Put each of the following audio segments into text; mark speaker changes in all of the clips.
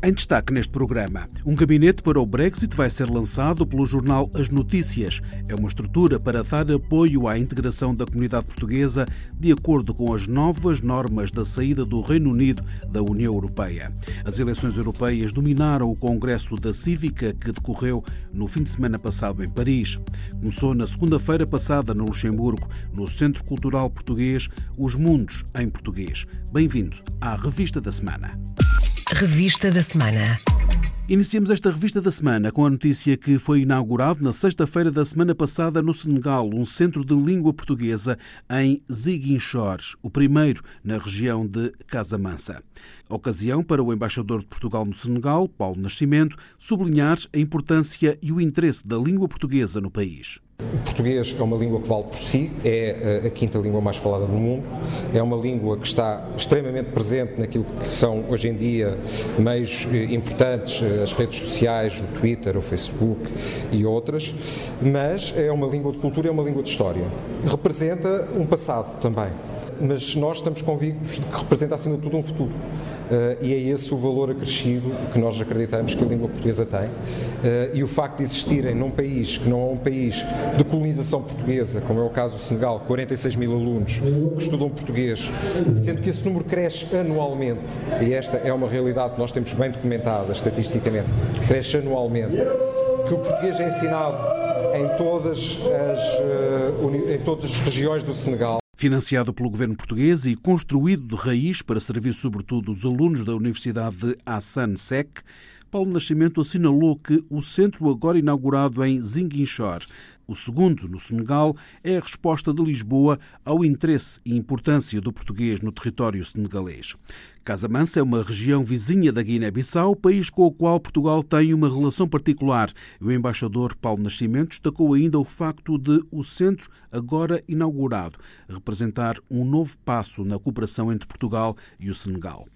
Speaker 1: Em destaque neste programa, um gabinete para o Brexit vai ser lançado pelo jornal As Notícias. É uma estrutura para dar apoio à integração da comunidade portuguesa de acordo com as novas normas da saída do Reino Unido da União Europeia. As eleições europeias dominaram o Congresso da Cívica que decorreu no fim de semana passado em Paris. Começou na segunda-feira passada no Luxemburgo, no Centro Cultural Português Os Mundos em Português. Bem-vindo à Revista da Semana.
Speaker 2: Revista da Semana.
Speaker 1: Iniciamos esta revista da semana com a notícia que foi inaugurado na sexta-feira da semana passada no Senegal um centro de língua portuguesa em Ziguinchor, o primeiro na região de Casamansa. Ocasião para o embaixador de Portugal no Senegal, Paulo Nascimento, sublinhar a importância e o interesse da língua portuguesa no país.
Speaker 3: O português é uma língua que vale por si, é eh, a quinta língua mais falada no mundo, é uma língua que está extremamente presente naquilo que são hoje em dia meios eh, importantes, eh, as redes sociais, o Twitter, o Facebook e outras, mas é uma língua de cultura, é uma língua de história. Representa um passado também mas nós estamos convictos de que representa, acima de tudo, um futuro. Uh, e é esse o valor acrescido que nós acreditamos que a língua portuguesa tem. Uh, e o facto de existirem num país que não é um país de colonização portuguesa, como é o caso do Senegal, 46 mil alunos que estudam português, sendo que esse número cresce anualmente, e esta é uma realidade que nós temos bem documentada estatisticamente, cresce anualmente, que o português é ensinado em todas as, uh, em todas as regiões do Senegal.
Speaker 1: Financiado pelo governo português e construído de raiz para servir sobretudo os alunos da Universidade de Hassan Sek, Paulo Nascimento assinalou que o centro agora inaugurado em Ziguinchor o segundo, no Senegal, é a resposta de Lisboa ao interesse e importância do português no território senegalês. Casamansa é uma região vizinha da Guiné-Bissau, país com o qual Portugal tem uma relação particular. O embaixador Paulo Nascimento destacou ainda o facto de o centro, agora inaugurado, representar um novo passo na cooperação entre Portugal e o Senegal.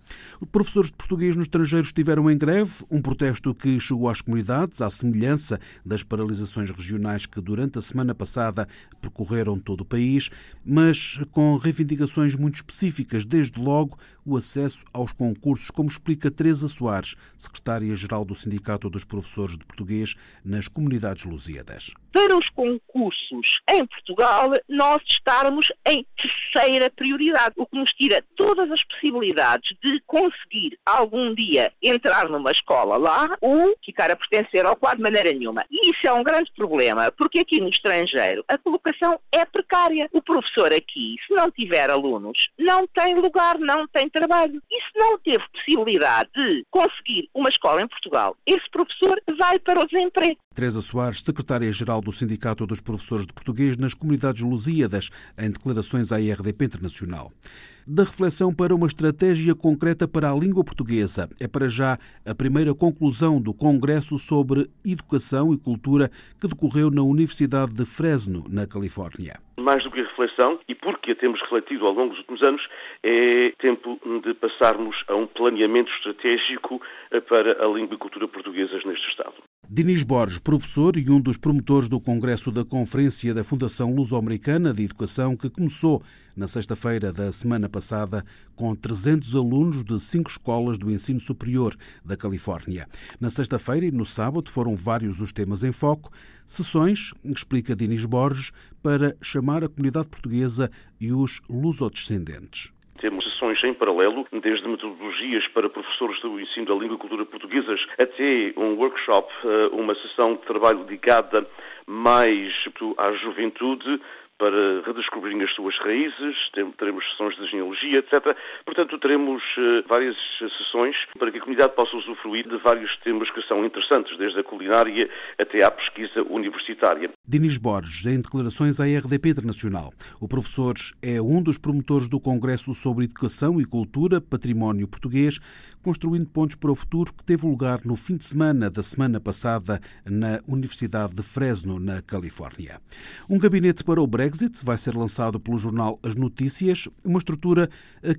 Speaker 1: Professores de português no estrangeiro estiveram em greve, um protesto que chegou às comunidades, à semelhança das paralisações regionais que durante a semana passada percorreram todo o país, mas com reivindicações muito específicas, desde logo o acesso aos concursos, como explica Teresa Soares, secretária-geral do Sindicato dos Professores de Português nas Comunidades Lusíadas.
Speaker 4: Para os concursos em Portugal, nós estarmos em terceira prioridade, o que nos tira todas as possibilidades de conseguir algum dia entrar numa escola lá ou ficar a pertencer ao quadro de maneira nenhuma. E isso é um grande problema, porque aqui no estrangeiro a colocação é precária. O professor aqui, se não tiver alunos, não tem lugar, não tem trabalho. E se não teve possibilidade de conseguir uma escola em Portugal, esse professor vai para o desemprego.
Speaker 1: Teresa Soares, secretária-geral do Sindicato dos Professores de Português nas Comunidades Lusíadas, em declarações à IRDP Internacional da reflexão para uma estratégia concreta para a língua portuguesa. É para já a primeira conclusão do Congresso sobre Educação e Cultura que decorreu na Universidade de Fresno, na Califórnia.
Speaker 5: Mais do que a reflexão, e porque a temos refletido ao longo dos últimos anos, é tempo de passarmos a um planeamento estratégico para a língua e cultura portuguesas neste Estado.
Speaker 1: Dinis Borges, professor e um dos promotores do Congresso da Conferência da Fundação Luso-Americana de Educação, que começou na sexta-feira da semana passada com 300 alunos de cinco escolas do ensino superior da Califórnia. Na sexta-feira e no sábado foram vários os temas em foco, sessões, explica Dinis Borges, para chamar a comunidade portuguesa e os lusodescendentes.
Speaker 5: Sessões em paralelo, desde metodologias para professores do ensino da língua e cultura portuguesas até um workshop, eh, uma sessão de trabalho dedicada mais à juventude, para redescobrirem as suas raízes, teremos sessões de genealogia, etc. Portanto, teremos eh, várias sessões para que a comunidade possa usufruir de vários temas que são interessantes, desde a culinária até à pesquisa universitária.
Speaker 1: Dinis Borges, em declarações à RDP Internacional. O professor é um dos promotores do Congresso sobre Educação e Cultura, Património Português, construindo pontos para o futuro que teve lugar no fim de semana da semana passada na Universidade de Fresno, na Califórnia. Um gabinete para o Brexit Brexit vai ser lançado pelo jornal As Notícias, uma estrutura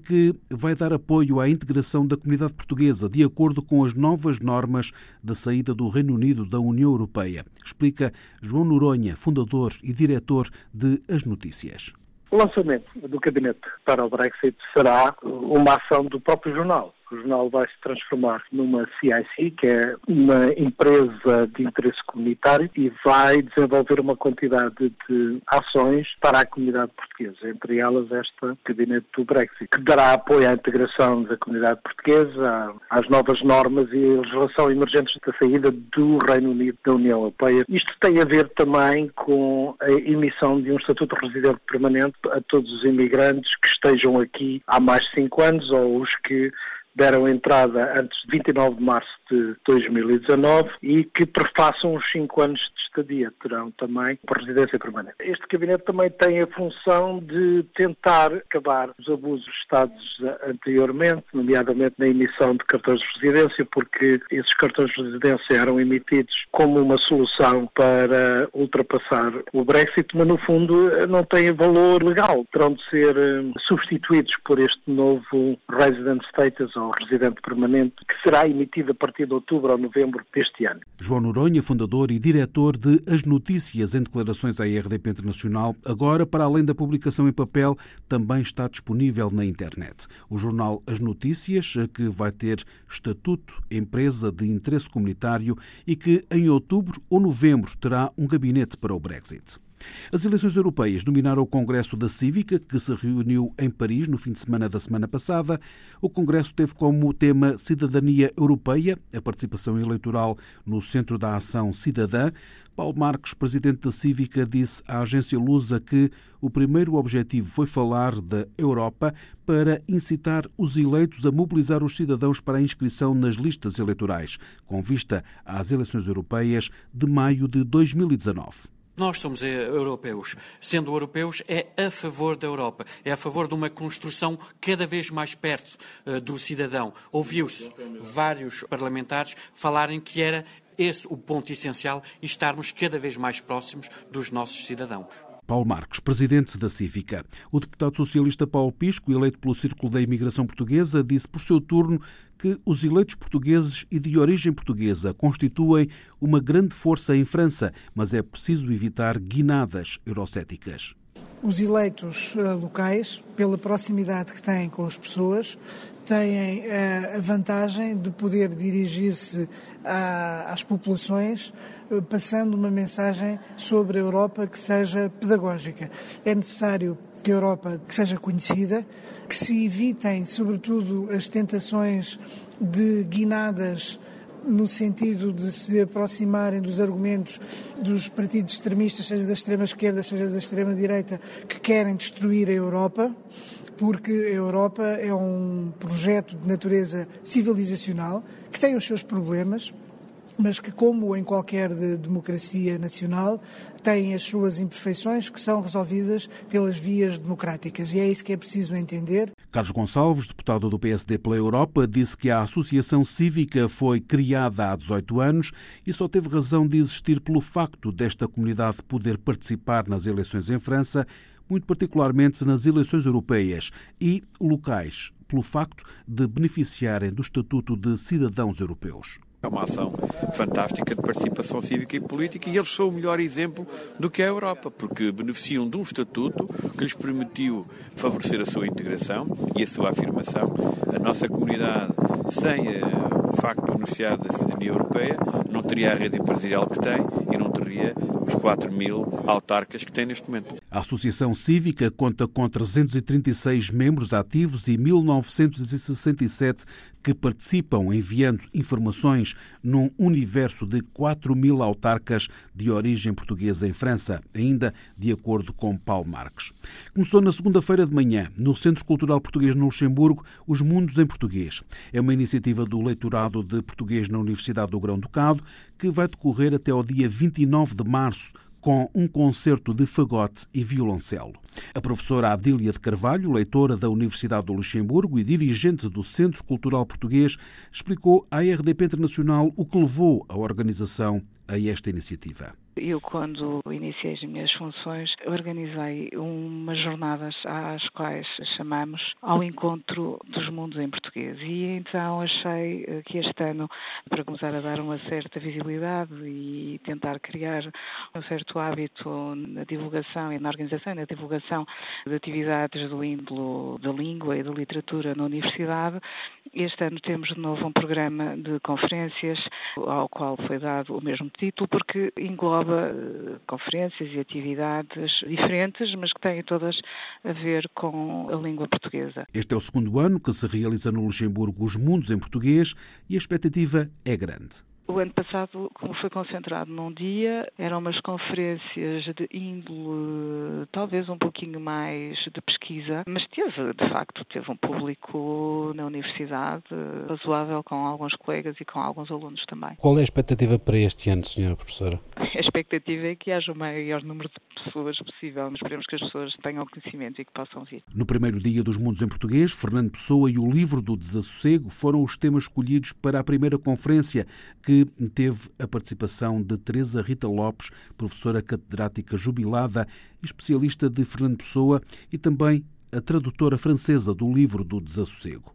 Speaker 1: que vai dar apoio à integração da comunidade portuguesa de acordo com as novas normas da saída do Reino Unido da União Europeia. Explica João Noronha, fundador e diretor de As Notícias.
Speaker 6: O lançamento do gabinete para o Brexit será uma ação do próprio jornal o jornal vai se transformar numa CIC, que é uma empresa de interesse comunitário, e vai desenvolver uma quantidade de ações para a comunidade portuguesa, entre elas esta gabinete do Brexit, que dará apoio à integração da comunidade portuguesa, às novas normas e legislação emergentes da saída do Reino Unido da União Europeia. Isto tem a ver também com a emissão de um estatuto residente permanente a todos os imigrantes que estejam aqui há mais de cinco anos ou os que deram entrada antes de 29 de março de 2019 e que prefaçam os cinco anos de estadia. Terão também uma residência permanente. Este gabinete também tem a função de tentar acabar os abusos estados anteriormente, nomeadamente na emissão de cartões de residência, porque esses cartões de residência eram emitidos como uma solução para ultrapassar o Brexit, mas no fundo não têm valor legal. Terão de ser eh, substituídos por este novo Resident Status ou residente permanente, que será emitido a partir de outubro ou novembro deste ano.
Speaker 1: João Noronha, fundador e diretor de As Notícias, em declarações à RDP Internacional, agora, para além da publicação em papel, também está disponível na internet. O jornal As Notícias, que vai ter estatuto empresa de interesse comunitário e que em outubro ou novembro terá um gabinete para o Brexit. As eleições europeias dominaram o Congresso da Cívica, que se reuniu em Paris no fim de semana da semana passada. O Congresso teve como tema Cidadania Europeia, a participação eleitoral no centro da ação cidadã. Paulo Marques, presidente da Cívica, disse à agência Lusa que o primeiro objetivo foi falar da Europa para incitar os eleitos a mobilizar os cidadãos para a inscrição nas listas eleitorais, com vista às eleições europeias de maio de 2019.
Speaker 7: Nós somos eh, europeus. Sendo europeus, é a favor da Europa. É a favor de uma construção cada vez mais perto uh, do cidadão. Ouviu-se vários parlamentares falarem que era esse o ponto essencial e estarmos cada vez mais próximos dos nossos cidadãos.
Speaker 1: Paulo Marques, presidente da Cívica. O deputado socialista Paulo Pisco, eleito pelo Círculo da Imigração Portuguesa, disse por seu turno que os eleitos portugueses e de origem portuguesa constituem uma grande força em França, mas é preciso evitar guinadas eurocéticas.
Speaker 8: Os eleitos uh, locais, pela proximidade que têm com as pessoas, têm uh, a vantagem de poder dirigir-se às populações eh, passando uma mensagem sobre a Europa que seja pedagógica. É necessário que a Europa que seja conhecida, que se evitem, sobretudo, as tentações de guinadas no sentido de se aproximarem dos argumentos dos partidos extremistas, seja da extrema esquerda, seja da extrema direita, que querem destruir a Europa, porque a Europa é um projeto de natureza civilizacional que tem os seus problemas, mas que, como em qualquer de democracia nacional, tem as suas imperfeições que são resolvidas pelas vias democráticas. E é isso que é preciso entender.
Speaker 1: Carlos Gonçalves, deputado do PSD pela Europa, disse que a Associação Cívica foi criada há 18 anos e só teve razão de existir pelo facto desta comunidade poder participar nas eleições em França, muito particularmente nas eleições europeias e locais, pelo facto de beneficiarem do Estatuto de Cidadãos Europeus.
Speaker 9: É uma ação fantástica de participação cívica e política e eles são o melhor exemplo do que é a Europa, porque beneficiam de um estatuto que lhes permitiu favorecer a sua integração e a sua afirmação. A nossa comunidade, sem eh, o facto de beneficiar da cidadania europeia, não teria a rede empresarial que tem e não teria os 4 mil autarcas que tem neste momento.
Speaker 1: A Associação Cívica conta com 336 membros ativos e 1967 que participam enviando informações num universo de 4 mil autarcas de origem portuguesa em França, ainda de acordo com Paulo Marques. Começou na segunda-feira de manhã, no Centro Cultural Português no Luxemburgo, Os Mundos em Português. É uma iniciativa do Leitorado de Português na Universidade do Grão-Ducado que vai decorrer até ao dia 29 de março, com um concerto de fagote e violoncelo. A professora Adília de Carvalho, leitora da Universidade do Luxemburgo e dirigente do Centro Cultural Português, explicou à RDP Internacional o que levou a organização a esta iniciativa.
Speaker 10: Eu, quando iniciei as minhas funções, organizei umas jornadas às quais chamamos ao encontro dos mundos em português. E então achei eh, que este ano, para começar a dar uma certa visibilidade e tentar criar um certo hábito na divulgação e na organização e na divulgação de atividades do índolo da língua e da literatura na universidade, este ano temos de novo um programa de conferências ao qual foi dado o mesmo título, porque engloba eh, conferências e atividades diferentes, mas que têm todas a ver com a língua portuguesa.
Speaker 1: Este é o segundo ano que se realiza no Luxemburgo os Mundos em Português e a expectativa é grande.
Speaker 10: O ano passado, como foi concentrado num dia, eram umas conferências de índole, talvez um pouquinho mais de pesquisa, mas teve, de facto, teve um público na universidade razoável com alguns colegas e com alguns alunos também.
Speaker 1: Qual é a expectativa para este ano, senhora professora?
Speaker 10: A expectativa é que haja o maior número de pessoas possível, mas esperemos que as pessoas tenham conhecimento e que possam vir.
Speaker 1: No primeiro dia dos Mundos em Português, Fernando Pessoa e o livro do desassossego foram os temas escolhidos para a primeira conferência que que teve a participação de Teresa Rita Lopes, professora catedrática jubilada especialista de Fernando Pessoa e também a tradutora francesa do livro do Desassossego.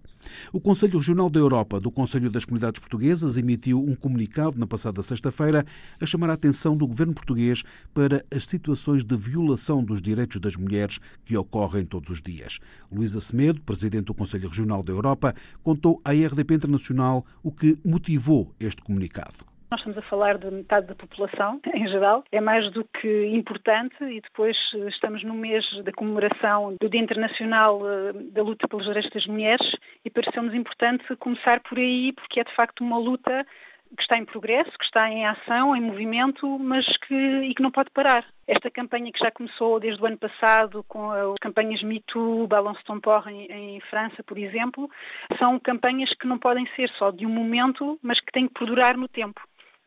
Speaker 1: O Conselho Regional da Europa do Conselho das Comunidades Portuguesas emitiu um comunicado na passada sexta-feira a chamar a atenção do governo português para as situações de violação dos direitos das mulheres que ocorrem todos os dias. Luísa Semedo, presidente do Conselho Regional da Europa, contou à RDP Internacional o que motivou este comunicado.
Speaker 11: Nós estamos a falar de metade da população, em geral. É mais do que importante e depois eh, estamos no mês da comemoração do Dia Internacional eh, da Luta pelos Direitos das Mulheres e pareceu-nos importante começar por aí porque é de facto uma luta que está em progresso, que está em ação, em movimento, mas que, e que não pode parar. Esta campanha que já começou desde o ano passado com as campanhas Me Too, Balance Ton Port em, em, França, por exemplo, são campanhas que não podem ser só de um momento, mas que têm que perdurar no tempo.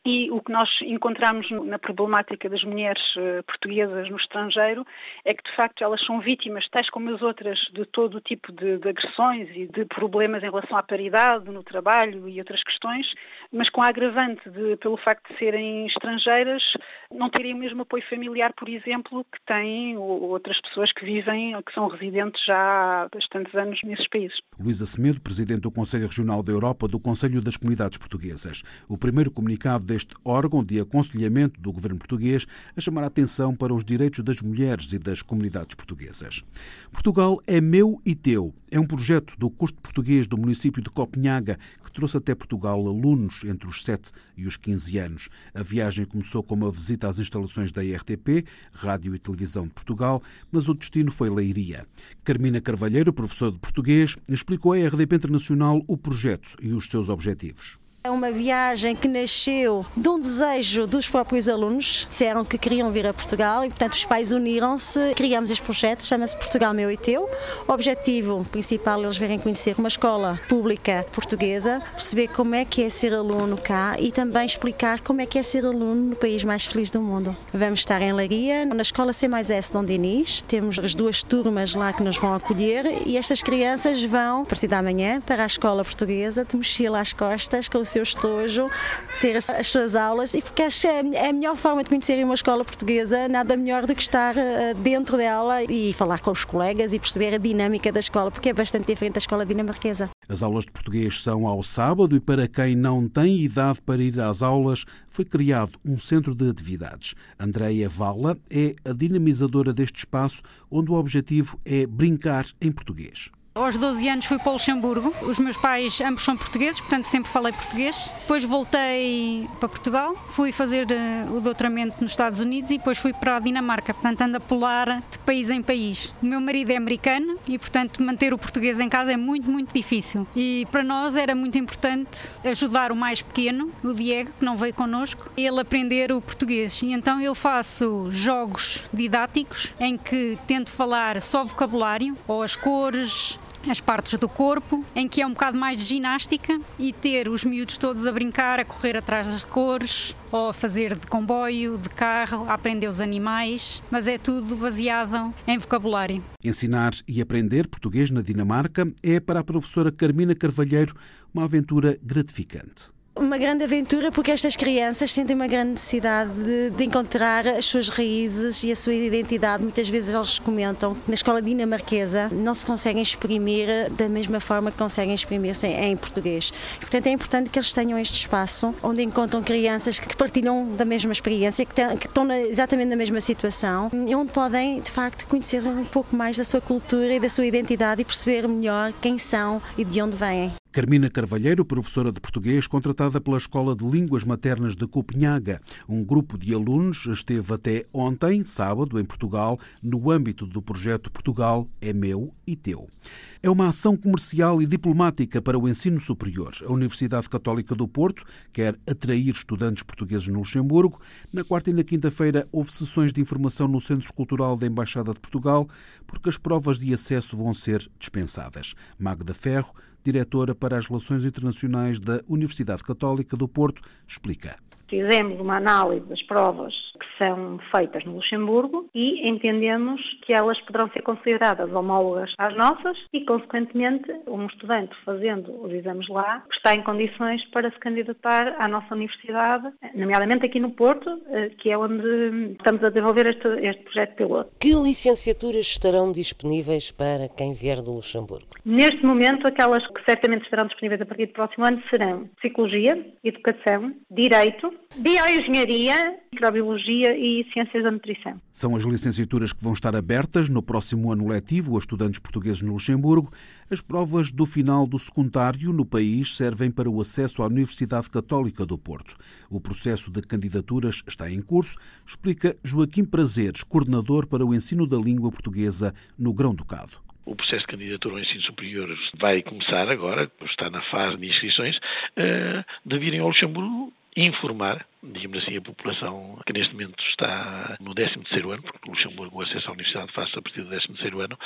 Speaker 11: E o que nós encontramos na problemática das mulheres eh, portuguesas no estrangeiro é que, de facto, elas são vítimas, tais como as outras, de todo o tipo de, de, agressões e de problemas em relação à paridade no trabalho e outras questões, mas com a agravante de, pelo facto de serem estrangeiras, não terem o mesmo apoio familiar, por exemplo, que têm outras pessoas que vivem ou que são residentes já há bastantes anos nesses países.
Speaker 1: Luísa Semedo, Presidente do Conselho Regional da Europa do Conselho das Comunidades Portuguesas. O primeiro comunicado deste órgão de aconselhamento do governo português a chamar a atenção para os direitos das mulheres e das comunidades portuguesas. Portugal é meu e teu. É um projeto do curso português do município de Copenhaga que trouxe até Portugal alunos entre os 7 e os 15 anos. A viagem começou com uma visita às instalações da RTP, Rádio e Televisão de Portugal, mas o destino foi Leiria. Carmina Carvalheiro, professora de português, explicou à RDP Internacional o projeto e os seus objetivos.
Speaker 12: É uma viagem que nasceu de um desejo dos próprios alunos, disseram que queriam vir a Portugal e, portanto, os pais uniram-se, criamos este projeto, chama-se Portugal Meu e Teu. O objetivo principal é eles verem conhecer uma escola pública portuguesa, perceber como é que é ser aluno cá e também explicar como é que é ser aluno no país mais feliz do mundo. Vamos estar em Laria, na escola C mais S Dom Dinis, temos as duas turmas lá que nos vão acolher e estas crianças vão, a partir da manhã, para a escola portuguesa, de mochila às costas, com o seu estojo, ter as suas aulas, e porque acho que é a melhor forma de conhecerem uma escola portuguesa, nada melhor do que estar eh, dentro dela e falar com os colegas e perceber a dinâmica da escola, porque é bastante diferente da escola dinamarquesa.
Speaker 1: As aulas de português são ao sábado e para quem não tem idade para ir às aulas, foi criado um centro de atividades. Andreia Vala é a dinamizadora deste espaço, onde o objetivo é brincar em português.
Speaker 13: Aos 12 anos fui para o Luxemburgo. Os meus pais ambos são portugueses, portanto sempre falei português. Depois voltei para Portugal, fui fazer eh, o doutoramento nos Estados Unidos e depois fui para a Dinamarca. Portanto ando a pular de país em país. O meu marido é americano e portanto manter o português em casa é muito, muito difícil. E para nós era muito importante ajudar o mais pequeno, o Diego, que não veio connosco, ele aprender o português. E então eu faço jogos didáticos em que tento falar só vocabulário, ou as cores, as partes do corpo, em que é um bocado mais de ginástica e ter os miúdos todos a brincar, a correr atrás das cores, ou a fazer de comboio, de carro, a aprender os animais, mas é tudo baseado em vocabulário.
Speaker 1: Ensinar e aprender português na Dinamarca é para a professora Carmina Carvalheiro uma aventura gratificante.
Speaker 12: Uma grande aventura porque estas crianças sentem uma grande necessidade de, de encontrar as suas raízes e a sua identidade. Muitas vezes eles comentam que na escola dinamarquesa não se conseguem exprimir da mesma forma que conseguem exprimir-se em, em português. portanto, é importante que eles tenham este espaço onde encontram crianças que partilham da mesma experiência, que, que estão na, exatamente na mesma situação e onde podem, de facto, conhecer um pouco mais da sua cultura e da sua identidade e perceber melhor quem são e de onde vêm.
Speaker 1: Carmina Carvalheiro, professora de português, contratada pela Escola de Línguas Maternas de Copenhaga. Um grupo de alunos esteve até ontem, sábado, em Portugal, no âmbito do projeto Portugal é Meu e Teu. É uma ação comercial e diplomática para o ensino superior. A Universidade Católica do Porto quer atrair estudantes portugueses no Luxemburgo. Na quarta e na quinta-feira houve sessões de informação no Centro Cultural da Embaixada de Portugal, porque as provas de acesso vão ser dispensadas. Magda Ferro, diretora para as Relações Internacionais da Universidade Católica do Porto, explica.
Speaker 11: Fizemos uma análise das provas que são feitas no Luxemburgo e entendemos que elas poderão ser consideradas homólogas às nossas e, consequentemente, um estudante fazendo os exames lá está em condições para se candidatar à nossa universidade, nomeadamente aqui no Porto, eh, que é onde estamos a desenvolver este, este projeto piloto.
Speaker 14: Que licenciaturas estarão disponíveis para quem vier do Luxemburgo?
Speaker 11: Neste momento, aquelas que certamente estarão disponíveis a partir do próximo ano serão Psicologia, Educação, Direito, Bioengenharia, Microbiologia e Ciências da Nutrição.
Speaker 1: São as licenciaturas que vão estar abertas no próximo ano letivo a estudantes portugueses no Luxemburgo. As provas do final do secundário no país servem para o acesso à Universidade Católica do Porto. O processo de candidaturas está em curso, explica Joaquim Prazeres, coordenador para o ensino da língua portuguesa no Grão-Ducado.
Speaker 15: O processo de candidatura ao ensino superior vai começar agora, está na fase de inscrições, eh, de virem ao Luxemburgo informar, digamos assim, a população que neste momento está no 13º ano, porque no Luxemburgo o acesso à universidade faz-se a partir do 13º ano,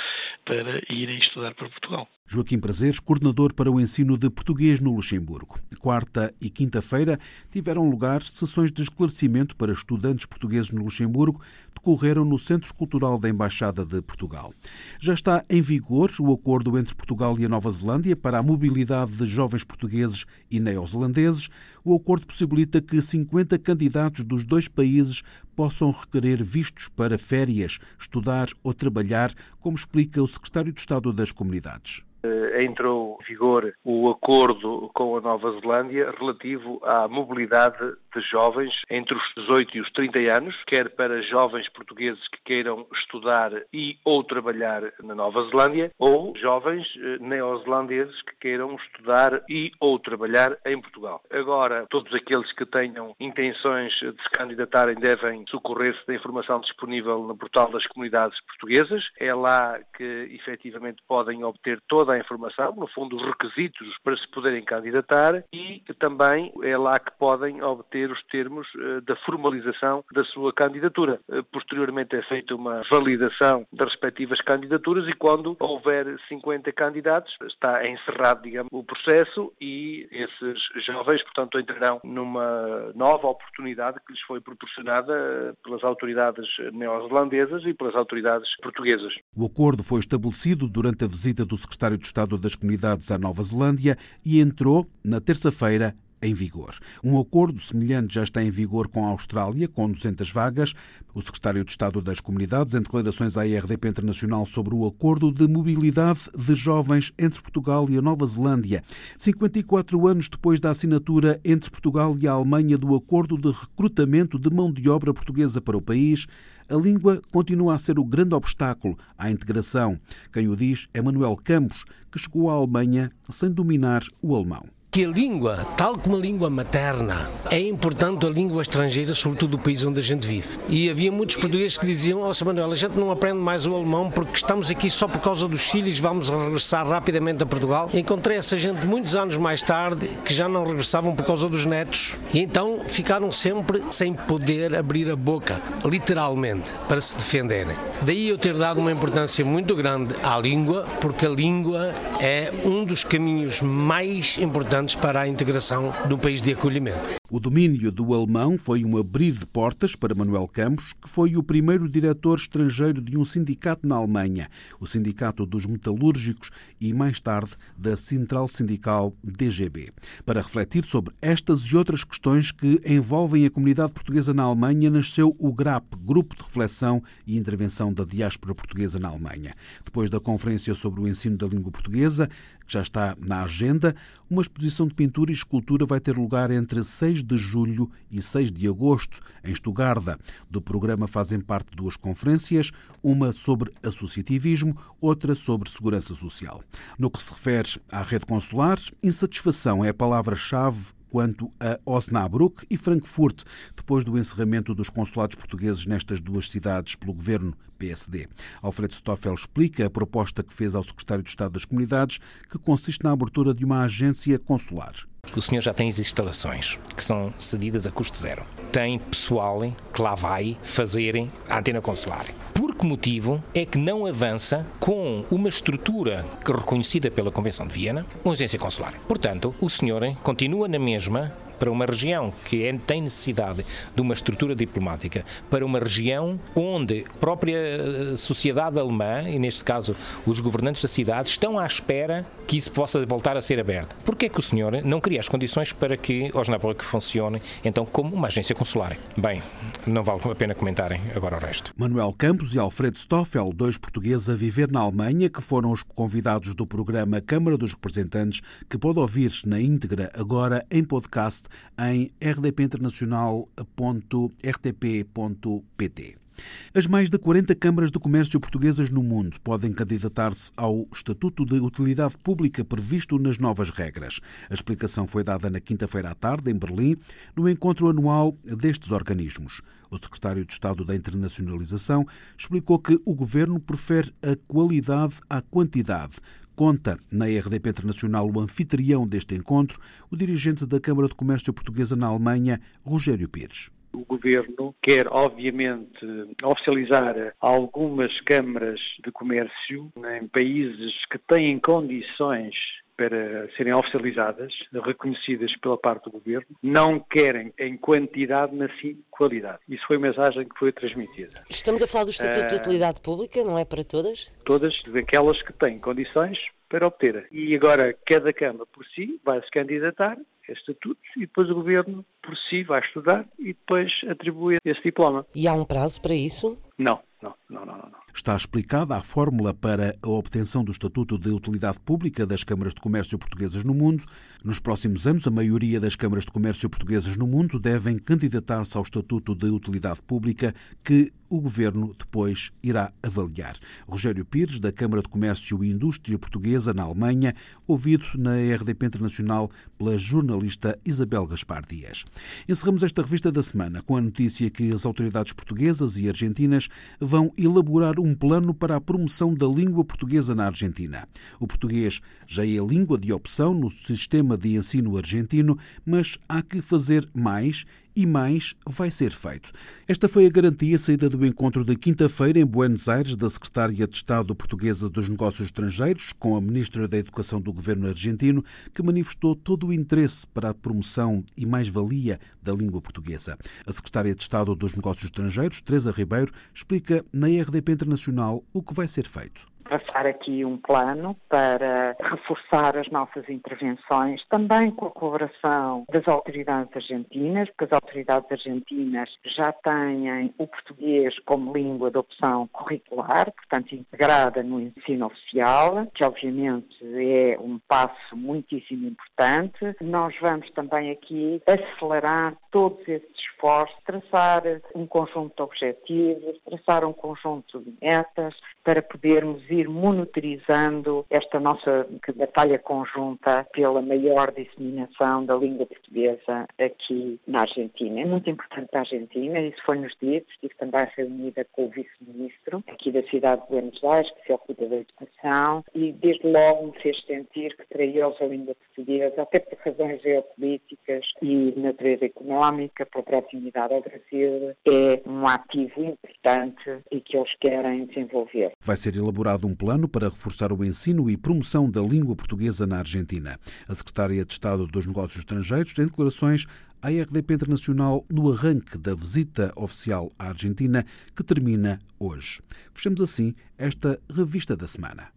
Speaker 15: para irem estudar para Portugal.
Speaker 1: Joaquim Prazeres, coordenador para o ensino de português no Luxemburgo. Quarta e quinta-feira tiveram lugar sessões de esclarecimento para estudantes portugueses no Luxemburgo, decorreram no Centro Cultural da Embaixada de Portugal. Já está em vigor o acordo entre Portugal e a Nova Zelândia para a mobilidade de jovens portugueses e neozelandeses. O acordo possibilita que 50 candidatos dos dois países possam requerer vistos para férias, estudar ou trabalhar, como explica o secretário de Estado das Comunidades.
Speaker 16: Eh, entrou em vigor o acordo com a Nova Zelândia relativo à mobilidade de jovens entre os 18 e os 30 anos, quer para jovens portugueses que queiram estudar e ou trabalhar na Nova Zelândia, ou jovens eh, neozelandeses que queiram estudar e ou trabalhar em Portugal. Agora, todos aqueles que tenham intenções de se candidatarem devem socorrer-se da informação disponível no portal das comunidades portuguesas. É lá que efetivamente podem obter toda a informação, no fundo os requisitos para se poderem candidatar e também é lá que podem obter os termos eh, da formalização da sua candidatura. Eh, posteriormente é feita uma validação das respectivas candidaturas e quando houver 50 candidatos está encerrado, digamos, o processo e esses jovens, portanto, entrarão numa nova oportunidade que lhes foi proporcionada eh, pelas autoridades neozelandesas e pelas autoridades portuguesas.
Speaker 1: O acordo foi estabelecido durante a visita do secretário de Estado das Comunidades à Nova Zelândia e entrou na terça-feira em vigor. Um acordo semelhante já está em vigor com a Austrália, com 200 vagas. O secretário de Estado das Comunidades, em declarações à IRDP Internacional sobre o acordo de mobilidade de jovens entre Portugal e a Nova Zelândia. 54 anos depois da assinatura entre Portugal e a Alemanha do acordo de recrutamento de mão de obra portuguesa para o país, a língua continua a ser o grande obstáculo à integração. Quem o diz é Manuel Campos, que chegou à Alemanha sem dominar o alemão
Speaker 17: que a língua, tal como a língua materna, é importante a língua estrangeira, sobretudo do país onde a gente vive. E havia muitos portugueses que diziam, ó oh, Manuel, a gente não aprende mais o alemão porque estamos aqui só por causa dos filhos, vamos regressar rapidamente a Portugal. Encontrei essa gente muitos anos mais tarde que já não regressavam por causa dos netos e então ficaram sempre sem poder abrir a boca, literalmente, para se defenderem. Daí eu ter dado uma importância muito grande à língua, porque a língua é um dos caminhos mais importantes importantes para a integração do país de acolhimento.
Speaker 1: O domínio do alemão foi um abrir de portas para Manuel Campos, que foi o primeiro diretor estrangeiro de um sindicato na Alemanha, o Sindicato dos Metalúrgicos, e mais tarde da Central Sindical DGB. Para refletir sobre estas e outras questões que envolvem a comunidade portuguesa na Alemanha, nasceu o GRAP, Grupo de Reflexão e Intervenção da Diáspora Portuguesa na Alemanha. Depois da conferência sobre o ensino da língua portuguesa, já está na agenda, uma exposição de pintura e escultura vai ter lugar entre 6 de julho e 6 de agosto, em Estugarda. Do programa fazem parte duas conferências, uma sobre associativismo, outra sobre segurança social. No que se refere à rede consular, insatisfação é a palavra-chave quanto a Osnabrück e Frankfurt, depois do encerramento dos consulados portugueses nestas duas cidades pelo governo PSD. Alfredo Stoffel explica a proposta que fez ao secretário de Estado das Comunidades, que consiste na abertura de uma agência consular.
Speaker 18: O senhor já tem as instalações que são cedidas a custo zero. Tem pessoal que lá vai fazer a antena consular. Por que motivo é que não avança com uma estrutura reconhecida pela Convenção de Viena, uma agência consular? Portanto, o senhor continua na mesma para uma região que é, tem necessidade de uma estrutura diplomática, para uma região onde a própria eh, sociedade alemã, e neste caso os governantes da cidade, estão à espera que isso possa voltar a ser aberto. Por que é que o senhor não cria as condições para que Osnabrück funcione então como uma agência consular? Bem, não vale a pena comentarem agora o resto.
Speaker 1: Manuel Campos e Alfredo Stoffel, dois portugueses a viver na Alemanha, que foram os convidados do programa Câmara dos Representantes, que pode ouvir na íntegra agora em podcast em rdpinternacional.rtp.pt. As mais de 40 câmaras de comércio portuguesas no mundo podem candidatar-se ao Estatuto de Utilidade Pública previsto nas novas regras. A explicação foi dada na quinta-feira à tarde, em Berlim, no encontro anual destes organismos. O secretário de Estado da Internacionalização explicou que o governo prefere a qualidade à quantidade, Conta na RDP Internacional o anfitrião deste encontro, o dirigente da Câmara de Comércio Portuguesa na Alemanha, Rogério Pires.
Speaker 6: O governo quer, obviamente, oficializar algumas câmaras de comércio em países que têm condições para serem oficializadas, reconhecidas pela parte do governo, não querem em quantidade, mas sim qualidade. Isso foi a mensagem que foi transmitida.
Speaker 14: Estamos a falar do Estatuto uh, de ah, Utilidade Pública, não é para todas?
Speaker 6: Todas, daquelas que têm condições para obter. E agora cada Câmara por si vai se candidatar a estatutos e depois o Governo por si vai estudar e depois atribui esse diploma.
Speaker 14: E há um prazo para isso?
Speaker 6: Não, não, não, não. não.
Speaker 1: Está explicada a fórmula para a obtenção do Estatuto de Utilidade Pública das Câmaras de Comércio Portuguesas no mundo. Nos próximos anos, a maioria das Câmaras de Comércio Portuguesas no mundo devem candidatar-se ao Estatuto de Utilidade Pública, que o Governo depois irá avaliar. Rogério Pires, da Câmara de Comércio e Indústria Portuguesa, na Alemanha, ouvido na RDP Internacional pela jornalista Isabel Gaspar Dias. Encerramos esta revista da semana com a notícia que as autoridades portuguesas e argentinas vão elaborar um plano para a promoção da língua portuguesa na Argentina. O português já é língua de opção no sistema de ensino argentino, mas há que fazer mais e mais vai ser feito. Esta foi a garantia saída do encontro da quinta-feira em Buenos Aires da Secretária de Estado Portuguesa dos Negócios Estrangeiros com a Ministra da Educação do Governo argentino, que manifestou todo o interesse para a promoção e mais-valia da língua portuguesa. A Secretária de Estado dos Negócios Estrangeiros, Teresa Ribeiro, explica na RDP Internacional o que vai ser feito
Speaker 19: traçar aqui um plano para reforçar as nossas intervenções, também com a colaboração das autoridades argentinas, porque as autoridades argentinas já têm o português como língua de opção curricular, portanto integrada no ensino oficial, que obviamente é um passo muitíssimo importante. Nós vamos também aqui acelerar todos esses esforços, traçar um conjunto de objetivos, traçar um conjunto de metas para podermos ir monitorizando esta nossa batalha conjunta pela maior disseminação da língua portuguesa aqui na Argentina. É muito importante para a Argentina, isso foi-nos dito, estive também reunida com o vice-ministro aqui da cidade de Buenos Aires, que se ocupa da educação, e desde logo me fez sentir que para eles a língua portuguesa, até por razões geopolíticas e natureza económica, económica, pela proximidade ao Brasil, é um ativo importante e que eles querem desenvolver.
Speaker 1: Vai ser elaborado um plano para reforçar o ensino e promoção da língua portuguesa na Argentina. A Secretária de Estado dos Negócios Estrangeiros tem declarações à RDP Internacional no arranque da visita oficial à Argentina, que termina hoje. Fechamos assim esta revista da semana.